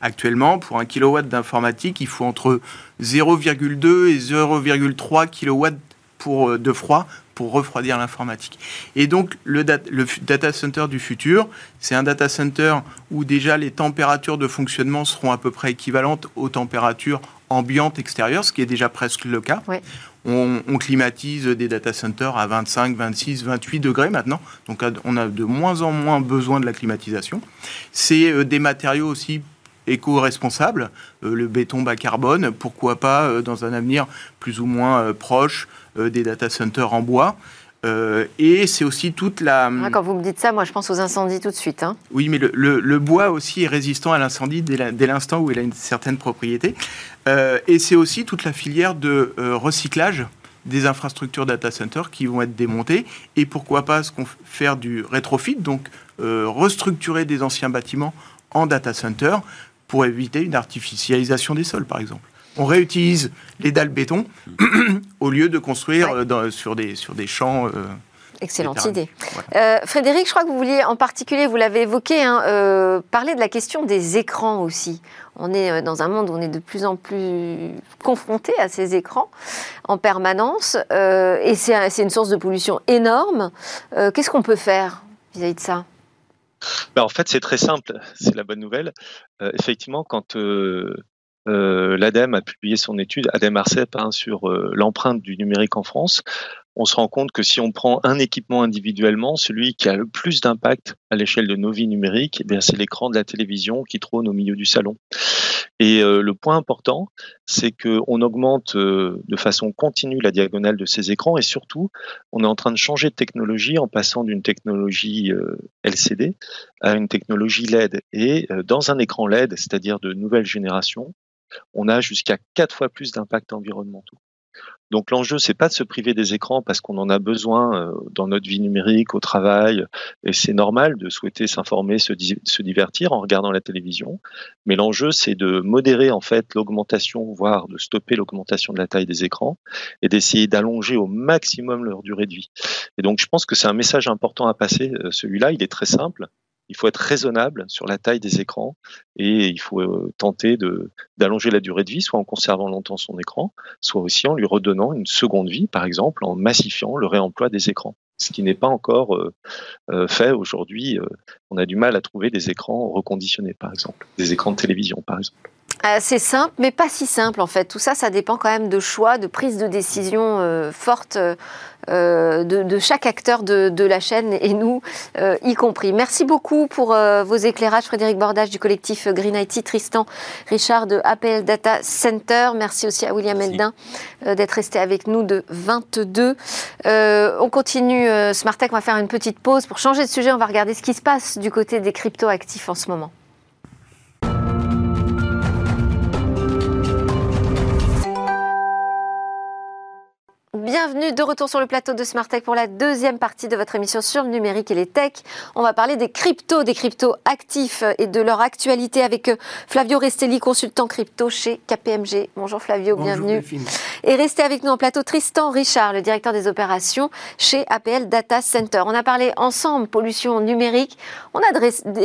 C: Actuellement, pour un kilowatt d'informatique, il faut entre 0,2 et 0,3 kW pour, euh, de froid pour refroidir l'informatique. Et donc, le, le, data center du futur, c'est un data center où déjà les températures de fonctionnement seront à peu près équivalentes aux températures ambiantes extérieures, ce qui est déjà presque le cas. On, on, climatise des data centers à 25, 26, 28 degrés maintenant. Donc, on a de moins en moins besoin de la climatisation. C'est euh, des matériaux aussi éco-responsables, le béton bas carbone, pourquoi pas dans un avenir plus ou moins proche des data centers en bois. Euh, et c'est aussi toute la...
A: Ah, quand vous me dites ça, moi je pense aux incendies tout de suite. Hein.
C: Oui, mais le, bois aussi est résistant à l'incendie dès l'instant où il a une certaine propriété. Euh, et c'est aussi toute la filière de euh, recyclage des infrastructures data center qui vont être démontées. Et pourquoi pas ce qu'on faire du rétrofit, donc restructurer des anciens bâtiments en data center pour éviter une artificialisation des sols, par exemple on réutilise les dalles béton au lieu de construire euh, sur, des, sur des champs. Euh,
A: Excellente idée. Euh, Frédéric, je crois que vous vouliez en particulier, vous l'avez évoqué, hein, parler de la question des écrans aussi. On est dans un monde où on est de plus en plus confronté à ces écrans en permanence et c'est une source de pollution énorme. Qu'est-ce qu'on peut faire vis-à-vis de ça?
D: Ben, En fait, c'est très simple, c'est la bonne nouvelle. effectivement, quand euh, L'ADEME a publié son étude, ADEME Arcep, hein, sur euh, l'empreinte du numérique en France. On se rend compte que si on prend un équipement individuellement, celui qui a le plus d'impact à l'échelle de nos vies numériques, eh c'est l'écran de la télévision qui trône au milieu du salon. Et euh, le point important, c'est qu'on augmente de façon continue la diagonale de ces écrans et surtout, on est en train de changer de technologie en passant d'une technologie LCD à une technologie LED. Et dans un écran LED, c'est-à-dire de nouvelle génération, on a jusqu'à quatre fois plus d'impact environnementaux. Donc l'enjeu, c'est pas de se priver des écrans parce qu'on en a besoin euh, dans notre vie numérique, au travail, et c'est normal de souhaiter s'informer, se, divertir en regardant la télévision. Mais l'enjeu, c'est de modérer en fait l'augmentation, voire de stopper l'augmentation de la taille des écrans, et d'essayer d'allonger au maximum leur durée de vie. Et donc je pense que c'est un message important à passer. Euh, celui-là, il est très simple il faut être raisonnable sur la taille des écrans et il faut euh, tenter d'allonger la durée de vie, soit en conservant longtemps son écran, soit aussi en lui redonnant une seconde vie, par exemple en massifiant le réemploi des écrans. Ce qui n'est pas encore euh, euh, fait aujourd'hui. on a du mal à trouver des écrans reconditionnés, par exemple, des écrans de télévision, par exemple.
A: C'est simple, mais pas si simple en fait. Tout ça, ça dépend quand même de choix, de prise de décision forte euh, de, chaque acteur de, la chaîne et nous euh, y compris. Merci beaucoup pour euh, vos éclairages, Frédéric Bordage du collectif Green IT, Tristan Richard de APL Data Center. Merci aussi à William Eldin d'être resté avec nous de 22. on continue Smart Tech, on va faire une petite pause. Pour changer de sujet, on va regarder ce qui se passe du côté des crypto-actifs en ce moment. Bienvenue de retour sur le plateau de Smart Tech pour la deuxième partie de votre émission sur le numérique et les tech. On va parler des cryptos, des cryptos actifs et de leur actualité avec euh, Flavio Restelli, consultant crypto chez KPMG. Bonjour Flavio, bienvenue. Et restez avec nous en plateau Tristan Richard, le directeur des opérations chez APL Data Center. On a parlé ensemble pollution numérique. On a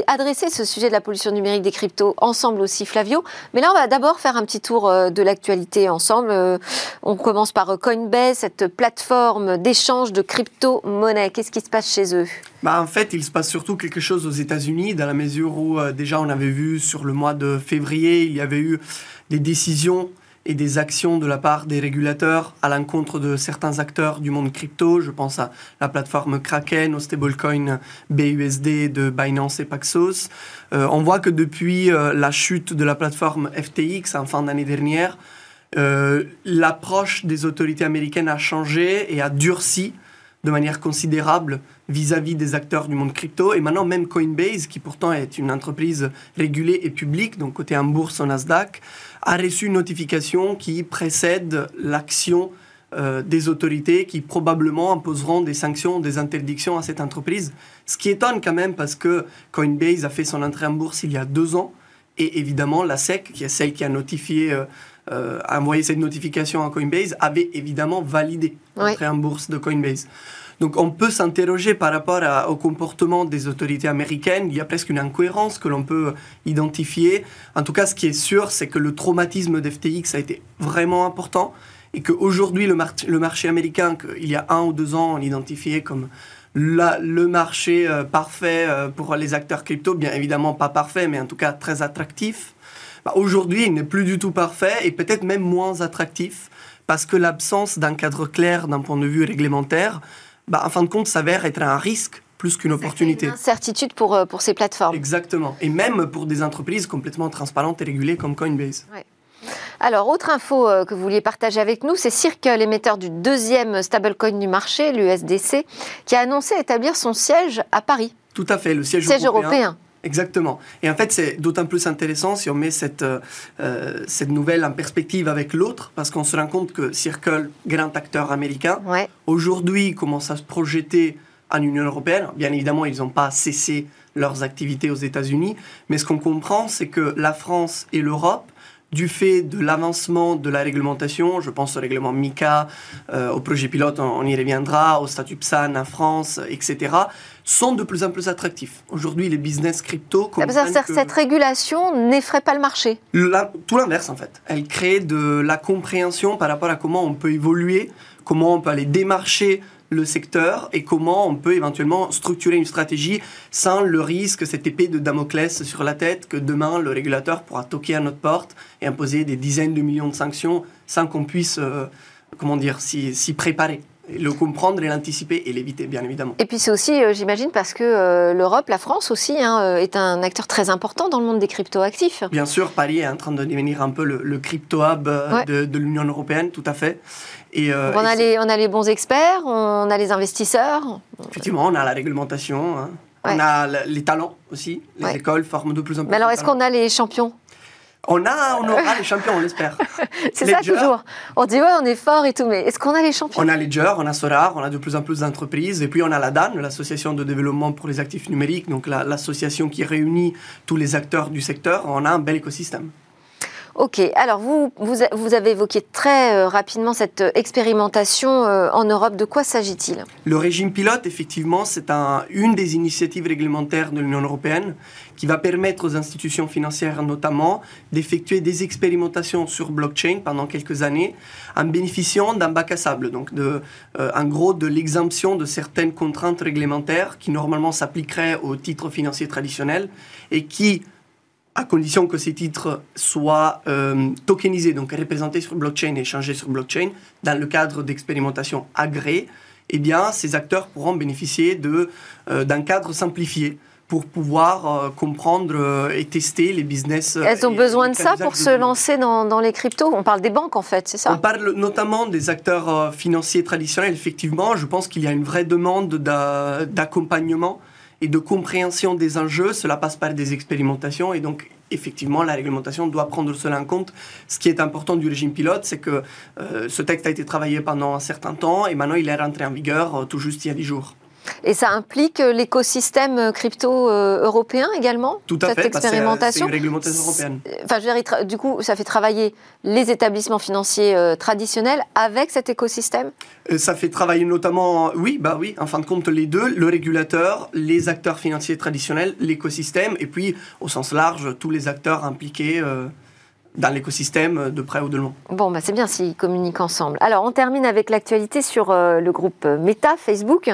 A: adressé ce sujet de la pollution numérique des cryptos ensemble aussi Flavio. Mais là, on va d'abord faire un petit tour euh, de l'actualité ensemble. Euh, on commence par Coinbase, cette plateforme d'échange de crypto-monnaies. Qu'est-ce qui se passe chez eux?
E: Bah, En fait, il se passe surtout quelque chose aux États-Unis, dans la mesure où euh, déjà on avait vu sur le mois de février, il y avait eu des décisions et des actions de la part des régulateurs à l'encontre de certains acteurs du monde crypto. Je pense à la plateforme Kraken, au stablecoin BUSD de Binance et Paxos. Euh, on voit que depuis euh, la chute de la plateforme FTX en fin d'année dernière, euh, l'approche des autorités américaines a changé et a durci de manière considérable vis-à-vis des acteurs du monde crypto. Et maintenant, même Coinbase, qui pourtant est une entreprise régulée et publique, donc côté en bourse au Nasdaq, a reçu une notification qui précède l'action euh, des autorités qui probablement imposeront des sanctions, des interdictions à cette entreprise. Ce qui étonne quand même parce que Coinbase a fait son entrée en bourse il y a deux ans. Et évidemment, la SEC, qui est celle qui a notifié euh, euh, a envoyé cette notification à Coinbase, avait évidemment validé l'entrée en bourse de Coinbase. Donc on peut s'interroger par rapport au comportement des autorités américaines. Il y a presque une incohérence que l'on peut identifier. En tout cas, ce qui est sûr, c'est que le traumatisme d'FTX a été vraiment important et qu'aujourd'hui, le, le, marché américain, qu'il y a un ou deux ans, on l'identifiait comme le marché euh, parfait euh, pour les acteurs crypto, bien évidemment pas parfait, mais en tout cas très attractif. Bah, aujourd'hui, il n'est plus du tout parfait et peut-être même moins attractif parce que l'absence d'un cadre clair d'un point de vue réglementaire, bah, en fin de compte, s'avère être un risque plus qu'une opportunité. Une
A: incertitude pour, euh, pour ces plateformes.
E: Exactement. Et même pour des entreprises complètement transparentes et régulées comme Coinbase.
A: Alors, autre info euh, que vous vouliez partager avec nous, c'est Circle, émetteur du deuxième stablecoin du marché, l'USDC, qui a annoncé établir son siège à Paris.
E: Tout à fait, le siège,
A: siège européen.
E: Exactement. Et en fait, c'est d'autant plus intéressant si on met cette, euh, cette nouvelle en perspective avec l'autre, parce qu'on se rend compte que Circle, grand acteur américain, aujourd'hui commence à se projeter en Union européenne. Bien évidemment, ils n'ont pas cessé leurs activités aux États-Unis, mais ce qu'on comprend, c'est que la France et l'Europe du fait de l'avancement de la réglementation, je pense au règlement MICA, euh, au projet pilote, on, y reviendra, au statut PSAN en France, etc., sont de plus en plus attractifs. Aujourd'hui, les business crypto...
A: Ça que cette régulation n'effraie pas le marché
E: Tout l'inverse, en fait. Elle crée de la compréhension par rapport à comment on peut évoluer, comment on peut aller démarcher le secteur et comment on peut éventuellement structurer une stratégie sans le risque, cette épée de Damoclès sur la tête, que demain le régulateur pourra toquer à notre porte et imposer des dizaines de millions de sanctions sans qu'on puisse, euh, comment dire, s'y préparer le comprendre et l'anticiper et l'éviter, bien évidemment.
A: Et puis c'est aussi, euh, j'imagine, parce que euh, l'Europe, la France aussi, hein, est un acteur très important dans le monde des crypto-actifs.
E: Bien sûr, Paris est en train de devenir un peu le, crypto-hub de, de l'Union européenne, tout à fait.
A: Euh, on, a les, on a les bons experts, on a les investisseurs.
E: Effectivement, on a la réglementation, hein. on a les talents aussi. Les écoles forment de plus en plus.
A: Mais alors, est-ce qu'on a les champions?
E: On, a, on aura les champions, on l'espère.
A: C'est ça toujours. On dit ouais, on est fort et tout, mais est-ce qu'on a les champions?
E: On a Ledger, on a Solar, on a de plus en plus d'entreprises, et puis on a la DAN, l'association de développement pour les actifs numériques, donc l'association qui réunit tous les acteurs du secteur. On a un bel écosystème.
A: Ok, alors vous, vous, avez évoqué très euh, rapidement cette euh, expérimentation euh, en Europe. De quoi s'agit-il?
E: Le régime pilote, effectivement, c'est un, une des initiatives réglementaires de l'Union européenne qui va permettre aux institutions financières notamment d'effectuer des expérimentations sur blockchain pendant quelques années en bénéficiant d'un bac à sable, donc de, en gros de l'exemption de certaines contraintes réglementaires qui normalement s'appliqueraient aux titres financiers traditionnels et qui à condition que ces titres soient euh, tokenisés, donc représentés sur blockchain et échangés sur blockchain, dans le cadre d'expérimentation agréée, eh bien, ces acteurs pourront bénéficier de, euh, d'un cadre simplifié pour pouvoir euh, comprendre et tester les business.
A: Elles ont besoin de ça pour se lancer dans, dans, les cryptos? On parle des banques en fait, c'est ça?
E: On parle notamment des acteurs financiers traditionnels, effectivement. Je pense qu'il y a une vraie demande d'accompagnement et de compréhension des enjeux, cela passe par des expérimentations et donc effectivement la réglementation doit prendre cela en compte. Ce qui est important du régime pilote, c'est que euh, ce texte a été travaillé pendant un certain temps et maintenant il est rentré en vigueur euh, tout juste il y a 10 jours.
A: Et ça implique l'écosystème crypto euh, européen également
E: Tout à
A: cette
E: fait,
A: expérimentation.
E: c'est une réglementation européenne.
A: Enfin, je dire, du coup, ça fait travailler les établissements financiers euh, traditionnels avec cet écosystème?
E: Euh, Ça fait travailler notamment, oui, bah oui, en fin de compte, les deux, le régulateur, les acteurs financiers traditionnels, l'écosystème, et puis, au sens large, tous les acteurs impliqués dans l'écosystème de près ou de loin.
A: Bon, bah c'est bien s'ils communiquent ensemble. Alors, on termine avec l'actualité sur euh, le groupe Meta, Facebook,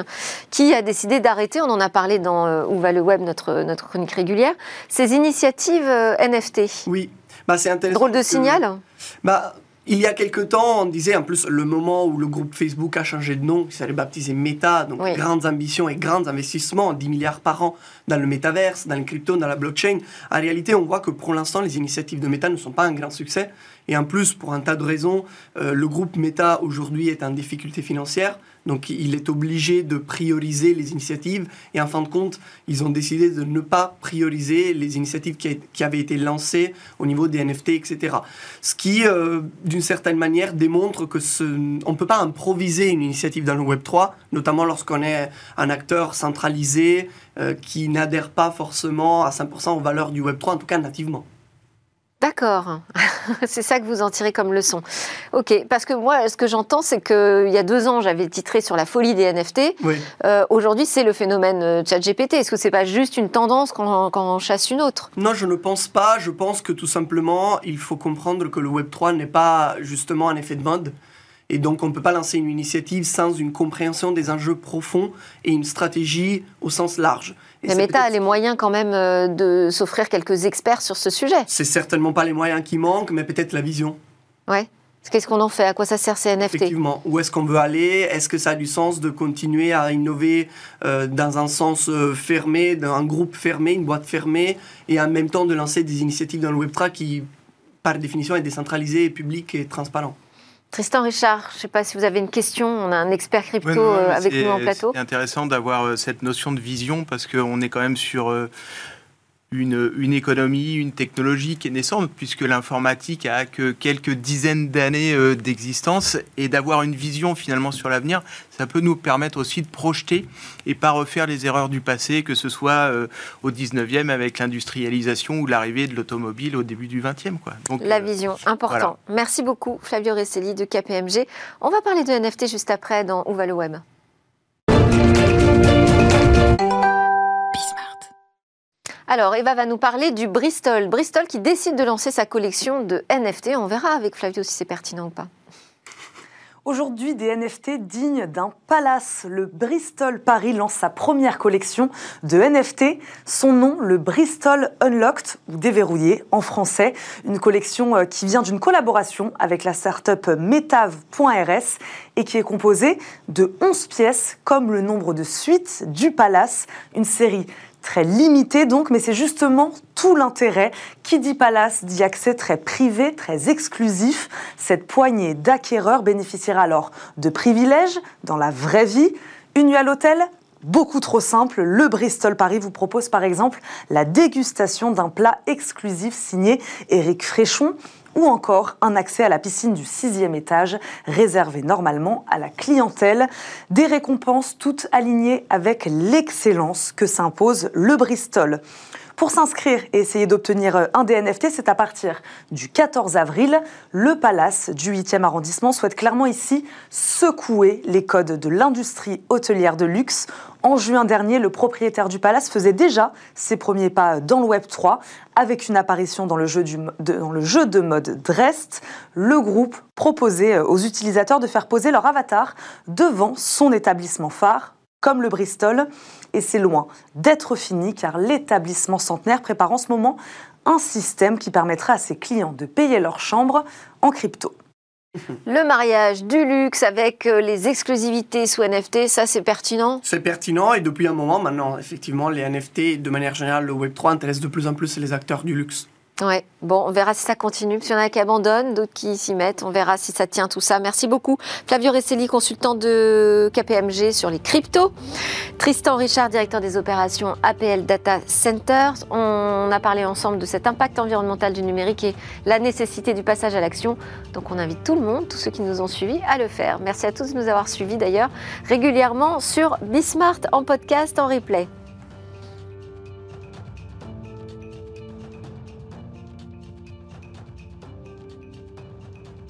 A: qui a décidé d'arrêter, on en a parlé dans euh, Où va le web, notre, notre chronique régulière, ses initiatives euh, NFT.
E: Oui, bah, c'est intéressant.
A: Drôle de signal
E: bah, il y a quelque temps, on disait en plus le moment où le groupe Facebook a changé de nom, il s'allait baptiser Meta, donc grandes ambitions et grands investissements, 10 milliards par an dans le métaverse, dans les crypto, dans la blockchain. En réalité, on voit que pour l'instant, les initiatives de Meta ne sont pas un grand succès. Et en plus, pour un tas de raisons, euh, le groupe Meta aujourd'hui est en difficulté financière. Donc il est obligé de prioriser les initiatives. Et en fin de compte, ils ont décidé de ne pas prioriser les initiatives qui, avaient été lancées au niveau des NFT, etc. Ce qui, euh, d'une certaine manière, démontre que on ne peut pas improviser une initiative dans le Web 3, notamment lorsqu'on est un acteur centralisé euh, qui n'adhère pas forcément à 100% aux valeurs du Web 3, en tout cas nativement.
A: D'accord, c'est ça que vous en tirez comme leçon. Ok, parce que moi, ce que j'entends, c'est qu'il y a deux ans, j'avais titré sur la folie des NFT. Euh, aujourd'hui, c'est le phénomène euh, ChatGPT. Est-ce que c'est pas juste une tendance quand, quand, on chasse une autre?
E: Non, je ne pense pas. Je pense que tout simplement, il faut comprendre que le Web 3 n'est pas justement un effet de mode. Et donc, on ne peut pas lancer une initiative sans une compréhension des enjeux profonds et une stratégie au sens large.
A: Mais Meta a les moyens quand même euh, de s'offrir quelques experts sur ce sujet.
E: C'est certainement pas les moyens qui manquent, mais peut-être la vision.
A: Ouais. Qu'est-ce qu'on en fait? À quoi ça sert ces NFT
E: Effectivement. Où est-ce qu'on veut aller? Est-ce que ça a du sens de continuer à innover euh, dans un sens euh, fermé, dans un groupe fermé, une boîte fermée, et en même temps de lancer des initiatives dans le Web3 qui, par définition, est décentralisé, public et transparent?
A: Tristan Richard, je ne sais pas si vous avez une question. On a un expert crypto euh, avec nous en plateau.
C: C'est intéressant d'avoir cette notion de vision parce qu'on est quand même sur une, une, économie, une technologie qui est naissante, puisque l'informatique a que quelques dizaines d'années euh, d'existence, et d'avoir une vision finalement sur l'avenir, ça peut nous permettre aussi de projeter et pas refaire les erreurs du passé, que ce soit euh, au 19e avec l'industrialisation ou l'arrivée de l'automobile au début du 20e. Quoi.
A: Donc, La euh, vision, important. Merci beaucoup Flavio Resselli de KPMG. On va parler de NFT juste après dans Où va le web Alors, Eva va nous parler du Bristol. Bristol qui décide de lancer sa collection de NFT. On verra avec Flavio si c'est pertinent ou pas.
F: Aujourd'hui, des NFT dignes d'un palace. Le Bristol Paris lance sa première collection de NFT. Son nom, le Bristol Unlocked, ou déverrouillé en français. Une collection euh, qui vient d'une collaboration avec la start-up Metav.rs et qui est composée de 11 pièces, comme le nombre de suites du palace. Une série très limité donc, mais c'est justement tout l'intérêt. Qui dit palace dit accès très privé, très exclusif. Cette poignée d'acquéreurs bénéficiera alors de privilèges dans la vraie vie. Une nuit à l'hôtel Beaucoup trop simple, le Bristol Paris vous propose par exemple la dégustation d'un plat exclusif signé Éric Fréchon ou encore un accès à la piscine du sixième étage, réservé normalement à la clientèle. Des récompenses toutes alignées avec l'excellence que s'impose le Bristol. Pour s'inscrire et essayer d'obtenir un des NFT, c'est à partir du 14 avril. Le Palace du 8e arrondissement souhaite clairement ici secouer les codes de l'industrie hôtelière de luxe. En juin dernier, le propriétaire du Palace faisait déjà ses premiers pas dans le Web 3 avec une apparition dans le jeu, de, dans le jeu de mode Drest. Le groupe proposait aux utilisateurs de faire poser leur avatar devant son établissement phare, comme le Bristol et c'est loin d'être fini car l'établissement centenaire prépare en ce moment un système qui permettra à ses clients de payer leur chambre en crypto.
A: Le mariage du luxe avec euh, les exclusivités sous NFT, ça c'est pertinent?
E: C'est pertinent et depuis un moment maintenant, effectivement, les NFT, de manière générale, le Web3 intéresse de plus en plus les acteurs du luxe.
A: Ouais. Bon, on verra si ça continue. Parce qu'il y en a qui abandonnent, d'autres qui s'y mettent. On verra si ça tient tout ça. Merci beaucoup. Flavio Resselli, consultant de KPMG sur les cryptos. Tristan Richard, directeur des opérations APL Data Centers. On a parlé ensemble de cet impact environnemental du numérique et la nécessité du passage à l'action. Donc on invite tout le monde, tous ceux qui nous ont suivis, à le faire. Merci à tous de nous avoir suivis d'ailleurs régulièrement sur Bismart en podcast, en replay.